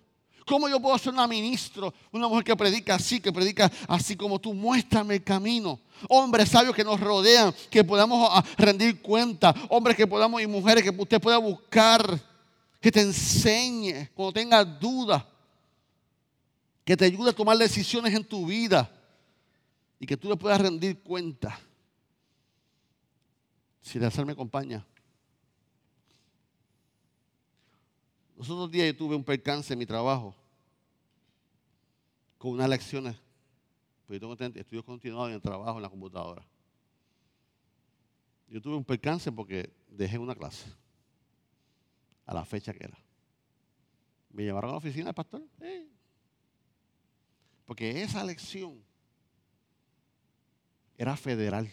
¿Cómo yo puedo ser una ministro, una mujer que predica así, que predica así como tú? Muéstrame el camino. Hombres sabios que nos rodean, que podamos ah, rendir cuenta. Hombres que podamos y mujeres que usted pueda buscar, que te enseñe cuando tengas dudas, que te ayude a tomar decisiones en tu vida y que tú le puedas rendir cuenta. Si de hacer me acompaña. Los otros días yo tuve un percance en mi trabajo con unas lecciones, pues yo tengo estudios continuados en el trabajo en la computadora. Yo tuve un percance porque dejé una clase a la fecha que era. Me llevaron a la oficina del pastor. Porque esa lección era federal.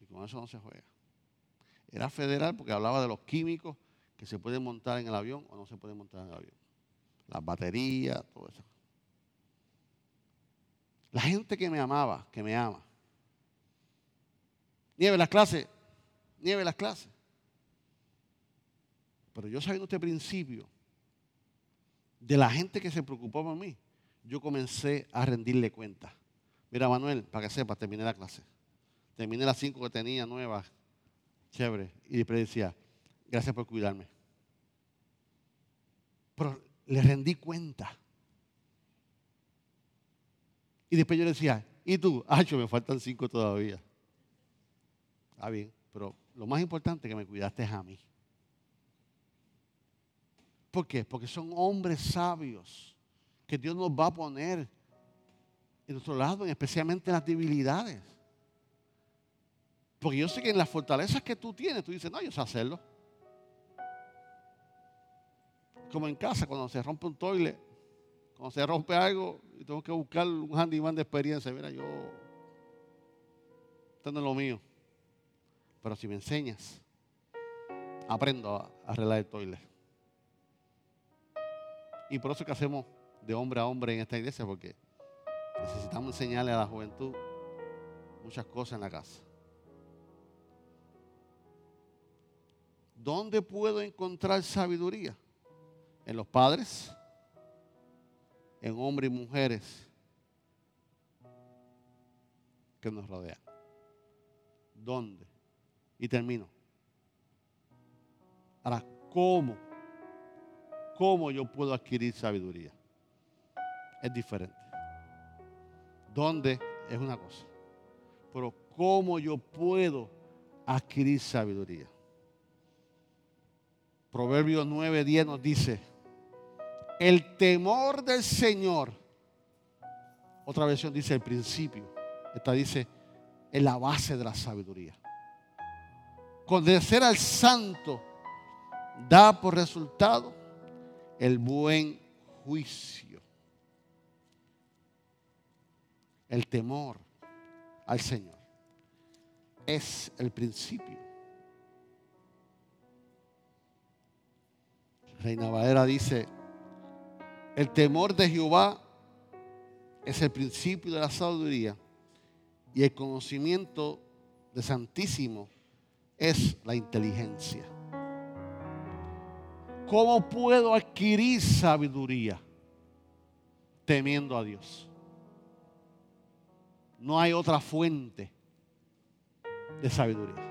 Y con eso no se juega. Era federal porque hablaba de los químicos que se puede montar en el avión o no se puede montar en el avión. Las baterías, todo eso. La gente que me amaba, que me ama. Nieve las clases, nieve las clases. Pero yo sabiendo este principio de la gente que se preocupó por mí, yo comencé a rendirle cuenta. Mira, Manuel, para que sepas, terminé la clase. Terminé las cinco que tenía nuevas, chévere. Y después decía, gracias por cuidarme. Pero le rendí cuenta. Y después yo le decía, ¿y tú? Ah, me faltan cinco todavía. Está bien, pero lo más importante es que me cuidaste a mí. ¿Por qué? Porque son hombres sabios que Dios nos va a poner en nuestro lado, especialmente en las debilidades. Porque yo sé que en las fortalezas que tú tienes, tú dices, no, yo sé hacerlo como en casa, cuando se rompe un toilet, cuando se rompe algo y tengo que buscar un handyman de experiencia. Mira, yo, esto no es lo mío. Pero si me enseñas, aprendo a, arreglar el toilet. Y por eso es que hacemos de hombre a hombre en esta iglesia, porque necesitamos enseñarle a la juventud muchas cosas en la casa. ¿Dónde puedo encontrar sabiduría? En los padres, en hombres y mujeres que nos rodean. ¿Dónde? Y termino. Ahora, ¿cómo? ¿Cómo yo puedo adquirir sabiduría? Es diferente. ¿Dónde? Es una cosa. Pero ¿cómo yo puedo adquirir sabiduría? Proverbios 9:10 nos dice, el temor del Señor, otra versión dice el principio, esta dice, es la base de la sabiduría. Conocer al santo da por resultado el buen juicio. El temor al Señor es el principio Reina Valera dice, el temor de Jehová es el principio de la sabiduría y el conocimiento de Santísimo es la inteligencia. ¿Cómo puedo adquirir sabiduría? Temiendo a Dios. No hay otra fuente de sabiduría.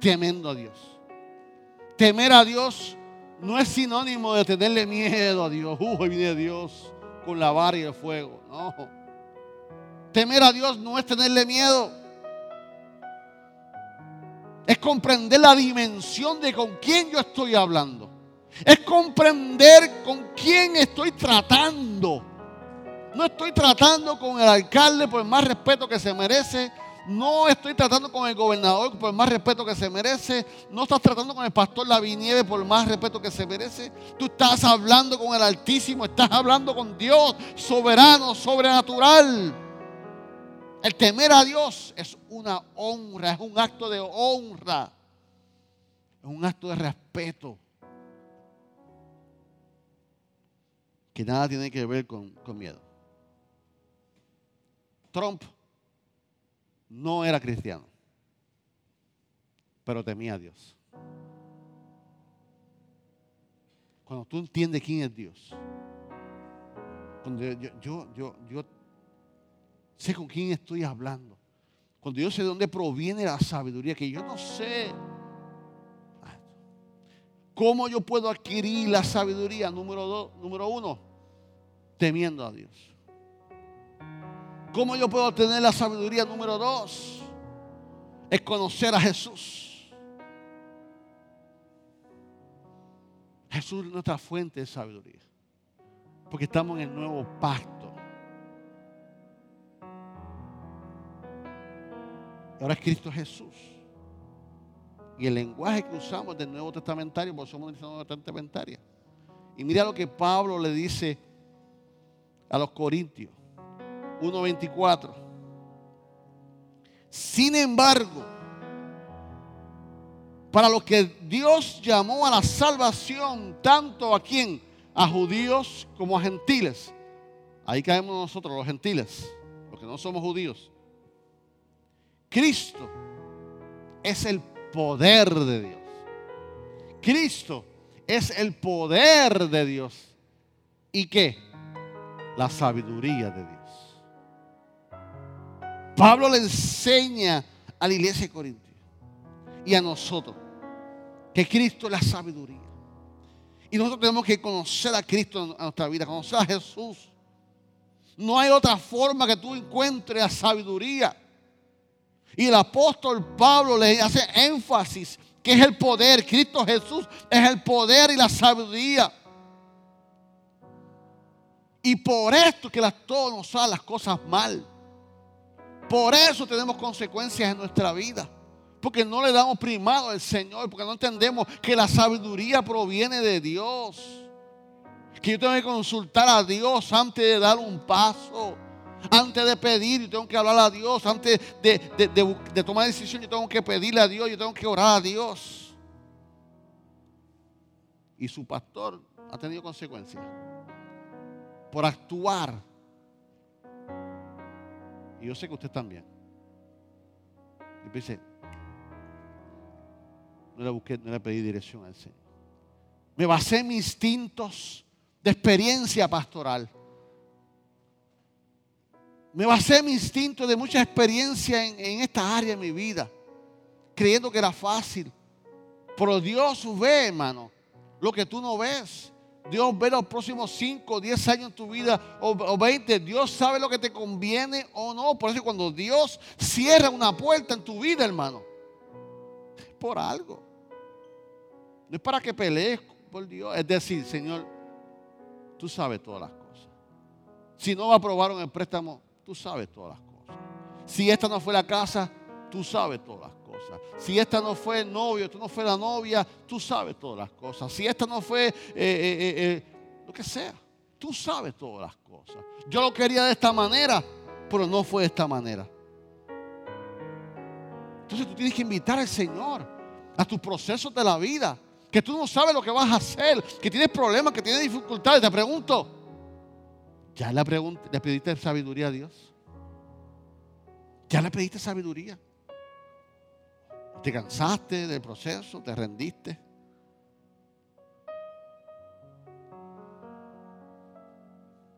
Temiendo a Dios. Temer a Dios no es sinónimo de tenerle miedo a Dios. Uy, viene Dios con la vara y el fuego. No. Temer a Dios no es tenerle miedo. Es comprender la dimensión de con quién yo estoy hablando. Es comprender con quién estoy tratando. No estoy tratando con el alcalde por el más respeto que se merece no estoy tratando con el gobernador por más respeto que se merece. No estás tratando con el pastor Lavinieve por más respeto que se merece. Tú estás hablando con el Altísimo. Estás hablando con Dios, soberano, sobrenatural. El temer a Dios es una honra, es un acto de honra. Es un acto de respeto. Que nada tiene que ver con, con miedo. Trump no era cristiano, pero temía a Dios. Cuando tú entiendes quién es Dios, cuando yo, sé con quién estoy hablando, cuando yo sé de dónde proviene la sabiduría, que yo no sé cómo yo puedo adquirir la sabiduría, número dos, número uno, temiendo a Dios. ¿Cómo yo puedo tener la sabiduría número dos? Es conocer a Jesús. Jesús es nuestra fuente de sabiduría. Porque estamos en el nuevo pacto. Ahora es Cristo Jesús. Y el lenguaje que usamos del Nuevo Testamentario, porque somos una Nueva Testamentaria. Y mira lo que Pablo le dice a los corintios. 1.24. Sin embargo, para los que Dios llamó a la salvación, tanto a quien, a judíos como a gentiles. Ahí caemos nosotros, los gentiles, los que no somos judíos. Cristo es el poder de Dios. Cristo es el poder de Dios. ¿Y qué? La sabiduría de Dios. Pablo le enseña a la iglesia de Corintios y a nosotros que Cristo es la sabiduría. Y nosotros tenemos que conocer a Cristo en nuestra vida, conocer a Jesús. No hay otra forma que tú encuentres la sabiduría. Y el apóstol Pablo le hace énfasis que es el poder. Cristo Jesús es el poder y la sabiduría. Y por esto que las, todos nos salen las cosas mal. Por eso tenemos consecuencias en nuestra vida. Porque no le damos primado al Señor. Porque no entendemos que la sabiduría proviene de Dios. Que yo tengo que consultar a Dios antes de dar un paso. Antes de pedir, yo tengo que hablar a Dios. Antes de, de tomar decisión, yo tengo que pedirle a Dios. Yo tengo que orar a Dios. Y su pastor ha tenido consecuencias. Por actuar yo sé que usted también. Y pensé, no le busqué, no le pedí dirección al Señor. Me basé en mis instintos de experiencia pastoral. Me basé en mi instinto de mucha experiencia en, en esta área de mi vida, creyendo que era fácil. Pero Dios ve, hermano, lo que tú no ves. Dios ve los próximos 5, 10 años en tu vida o, 20. Dios sabe lo que te conviene o no. Por eso cuando Dios cierra una puerta en tu vida, hermano, por algo. No es para que pelees por Dios. Es decir, Señor, tú sabes todas las cosas. Si no aprobaron el préstamo, tú sabes todas las cosas. Si esta no fue la casa, tú sabes todas las cosas. Si esta no fue el novio, tú no fue la novia, tú sabes todas las cosas. Si esta no fue eh, eh, eh, lo que sea, tú sabes todas las cosas. Yo lo quería de esta manera, pero no fue de esta manera. Entonces tú tienes que invitar al Señor a tus procesos de la vida. Que tú no sabes lo que vas a hacer, que tienes problemas, que tienes dificultades. Te pregunto, ¿ya le, le pediste sabiduría a Dios? ¿Ya le pediste sabiduría? ¿Te cansaste del proceso? ¿Te rendiste?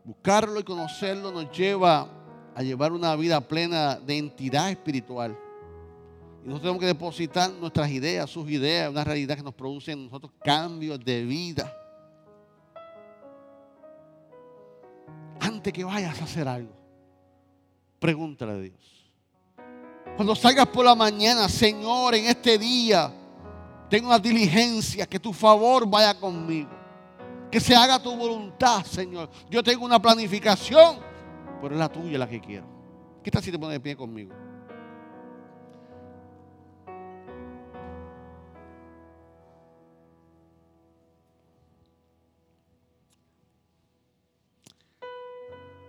Buscarlo y conocerlo nos lleva a llevar una vida plena de entidad espiritual. Y nosotros tenemos que depositar nuestras ideas, sus ideas, una realidad que nos produce en nosotros cambios de vida. Antes que vayas a hacer algo, pregúntale a Dios. Cuando salgas por la mañana, Señor, en este día, tengo una diligencia, que tu favor vaya conmigo. Que se haga tu voluntad, Señor. Yo tengo una planificación, pero es la tuya la que quiero. ¿Qué tal si te pones de pie conmigo?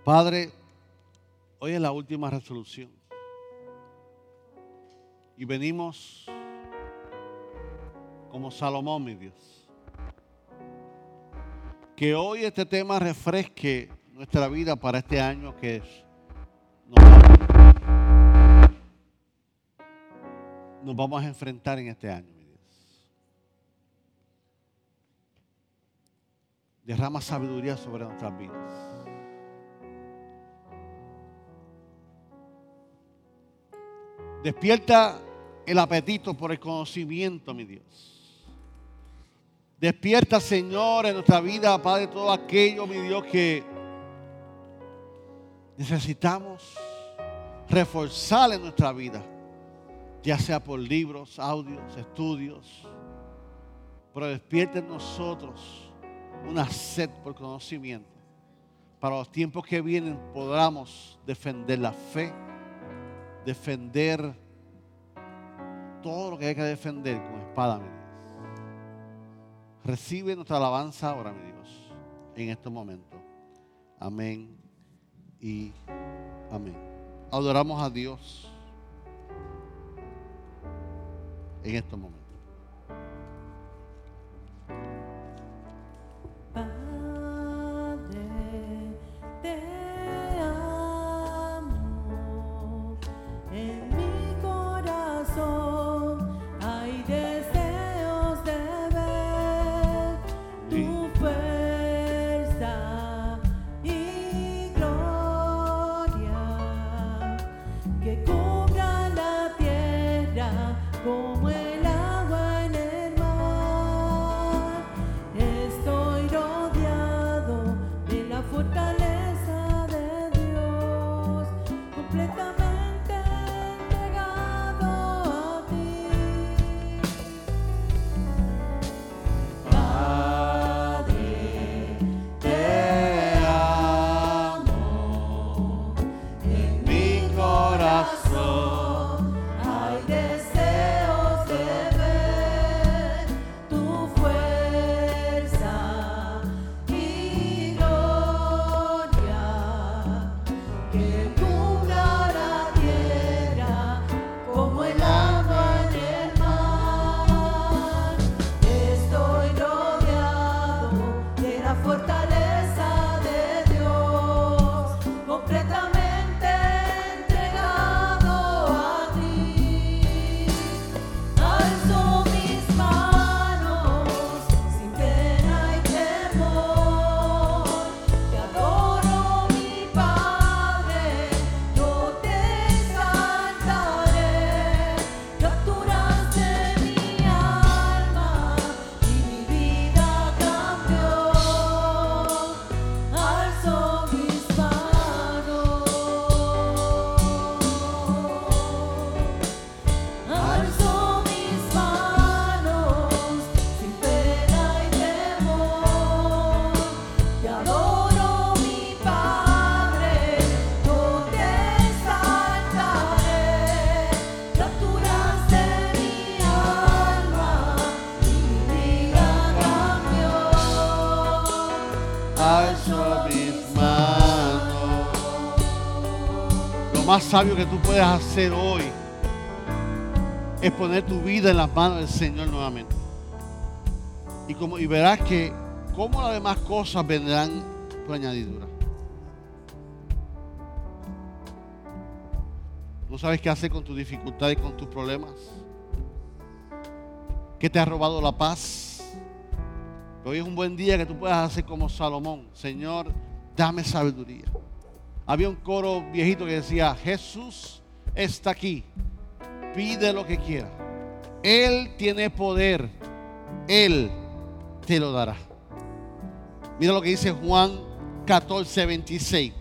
Padre, hoy es la última resolución. Y venimos como Salomón, mi Dios. Que hoy este tema refresque nuestra vida para este año que es. Nos vamos a enfrentar en este año, mi Dios. Derrama sabiduría sobre nuestras vidas. Despierta el apetito por el conocimiento, mi Dios. Despierta, Señor, en nuestra vida, Padre, todo aquello, mi Dios, que necesitamos reforzar en nuestra vida, ya sea por libros, audios, estudios, pero despierta en nosotros una sed por conocimiento. Para los tiempos que vienen podamos defender la fe, defender todo lo que hay que defender con espada, mi Dios. Recibe nuestra alabanza ahora, mi Dios, en este momento. Amén y amén. Adoramos a Dios en este momento. Sabio que tú puedes hacer hoy es poner tu vida en las manos del Señor nuevamente. Y, como, y verás que como las demás cosas vendrán por añadidura. ¿No sabes qué hacer con tus dificultades con tus problemas? ¿Qué te ha robado la paz? Hoy es un buen día que tú puedas hacer como Salomón. Señor, dame sabiduría. Había un coro viejito que decía, Jesús está aquí. Pide lo que quiera. Él tiene poder. Él te lo dará. Mira lo que dice Juan 14, 26.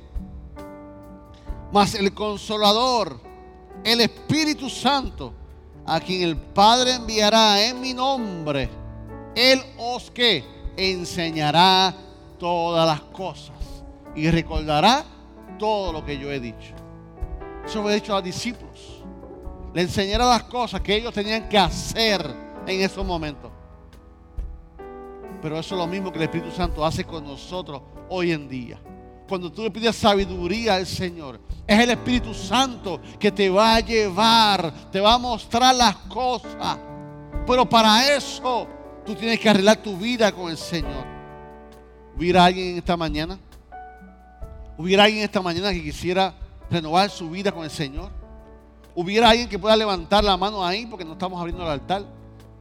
Mas el consolador, el Espíritu Santo, a quien el Padre enviará en mi nombre, Él os que enseñará todas las cosas y recordará todo lo que yo he dicho. Eso lo he dicho a los discípulos. Le enseñará las cosas que ellos tenían que hacer en esos momentos. Pero eso es lo mismo que el Espíritu Santo hace con nosotros hoy en día. Cuando tú le pides sabiduría al Señor, es el Espíritu Santo que te va a llevar, te va a mostrar las cosas. Pero para eso tú tienes que arreglar tu vida con el Señor. ¿Hubiera alguien esta mañana? ¿Hubiera alguien esta mañana que quisiera renovar su vida con el Señor? ¿Hubiera alguien que pueda levantar la mano ahí porque no estamos abriendo el altar?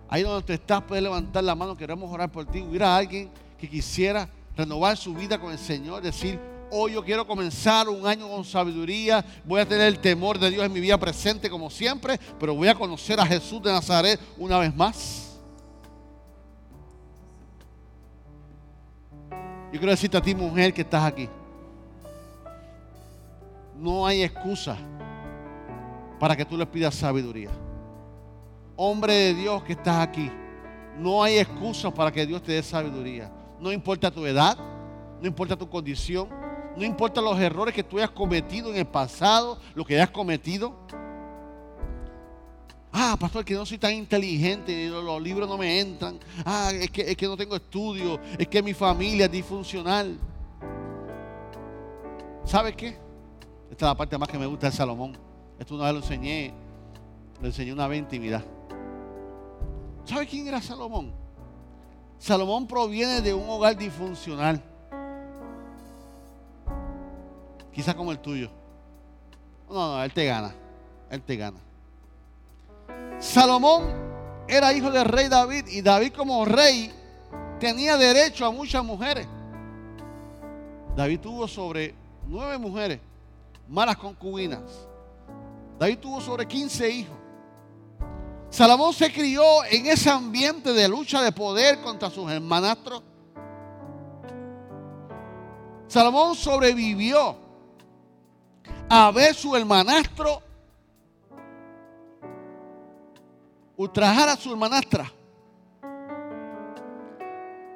Ahí donde tú estás, puedes levantar la mano, queremos orar por ti. ¿Hubiera alguien que quisiera renovar su vida con el Señor? Decir, Hoy yo quiero comenzar un año con sabiduría. Voy a tener el temor de Dios en mi vida presente como siempre, pero voy a conocer a Jesús de Nazaret una vez más. Yo quiero decirte a ti, mujer, que estás aquí. No hay excusa para que tú le pidas sabiduría. Hombre de Dios que estás aquí. No hay excusa para que Dios te dé sabiduría. No importa tu edad, no importa tu condición, no importa los errores que tú hayas cometido en el pasado, lo que hayas cometido. Ah, pastor, que no soy tan inteligente, los libros no me entran. Ah, es que, es que no tengo estudio, es que mi familia es disfuncional. ¿Sabes qué? Esta es la parte más que me gusta de Salomón. Esto una vez lo enseñé, lo enseñé una vez intimidad. ¿Sabes quién era Salomón? Salomón proviene de un hogar disfuncional. Quizás como el tuyo. No, no, él te gana. Él te gana. Salomón era hijo del rey David y David como rey tenía derecho a muchas mujeres. David tuvo sobre nueve mujeres, malas concubinas. David tuvo sobre 15 hijos. Salomón se crió en ese ambiente de lucha de poder contra sus hermanastros. Salomón sobrevivió a ver su hermanastro ultrajar a su hermanastra.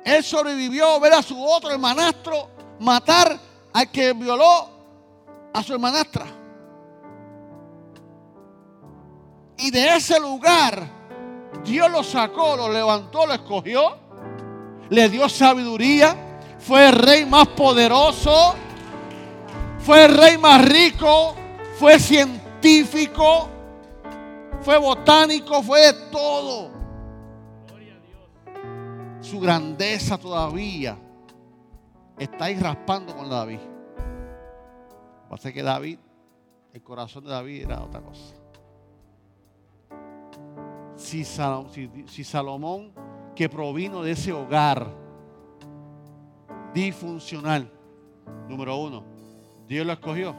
Él sobrevivió a ver a su otro hermanastro matar al que violó a su hermanastra. Y de ese lugar Dios lo sacó, lo levantó, lo escogió, le dio sabiduría, fue el rey más poderoso fue el rey más rico, fue científico, fue botánico, fue de todo. Su grandeza todavía está ahí raspando con David. Pasa que David, el corazón de David era otra cosa. Si, si Salomón, que provino de ese hogar disfuncional, número uno, Dios lo escogió.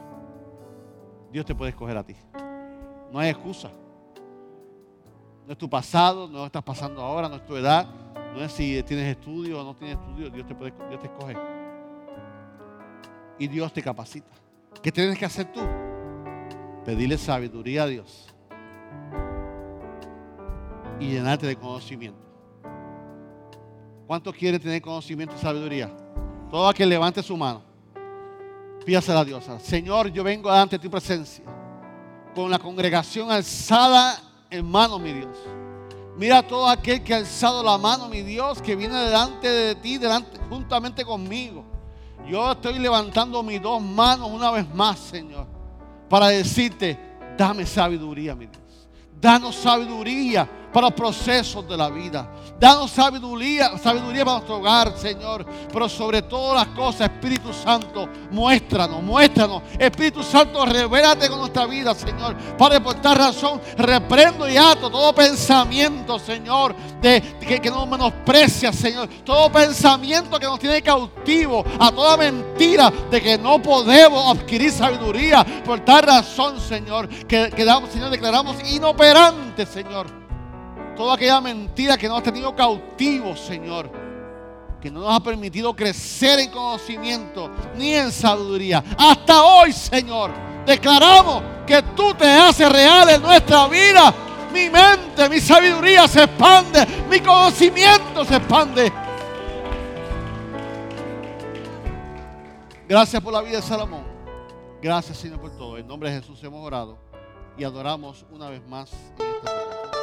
Dios te puede escoger a ti. No hay excusa. No es tu pasado, no estás pasando ahora, no es tu edad, no es si tienes estudio o no tienes estudio, Dios te, puede, Dios te escoge. Y Dios te capacita. ¿Qué tienes que hacer tú? Pedirle sabiduría a Dios. Y llenarte de conocimiento. ¿Cuántos quieren tener conocimiento y sabiduría? Todo aquel levante su mano. Pídasela a Dios. Señor, yo vengo ante tu presencia con la congregación alzada en mano, mi Dios. Mira todo aquel que ha alzado la mano, mi Dios, que viene delante de ti, delante, juntamente conmigo. Yo estoy levantando mis dos manos una vez más, Señor, para decirte, dame sabiduría, mi Dios. Danos sabiduría para los procesos de la vida. Danos sabiduría, sabiduría para nuestro hogar, Señor. Pero sobre todas las cosas, Espíritu Santo, muéstranos, muéstranos. Espíritu Santo, revélate con nuestra vida, Señor. Padre, por esta razón, reprendo y ato todo pensamiento, Señor, de, que, que nos menosprecia, Señor. Todo pensamiento que nos tiene cautivo a toda mentira de que no podemos adquirir sabiduría. Por tal razón, Señor, que, quedamos, Señor, declaramos inoperantes, Señor toda aquella mentira que nos ha tenido cautivos, Señor. Que no nos ha permitido crecer en conocimiento ni en sabiduría. Hasta hoy, Señor, declaramos que tú te haces real en nuestra vida. Mi mente, mi sabiduría se expande, mi conocimiento se expande. Gracias por la vida de Salomón. Gracias, Señor, por todo. En nombre de Jesús hemos orado y adoramos una vez más en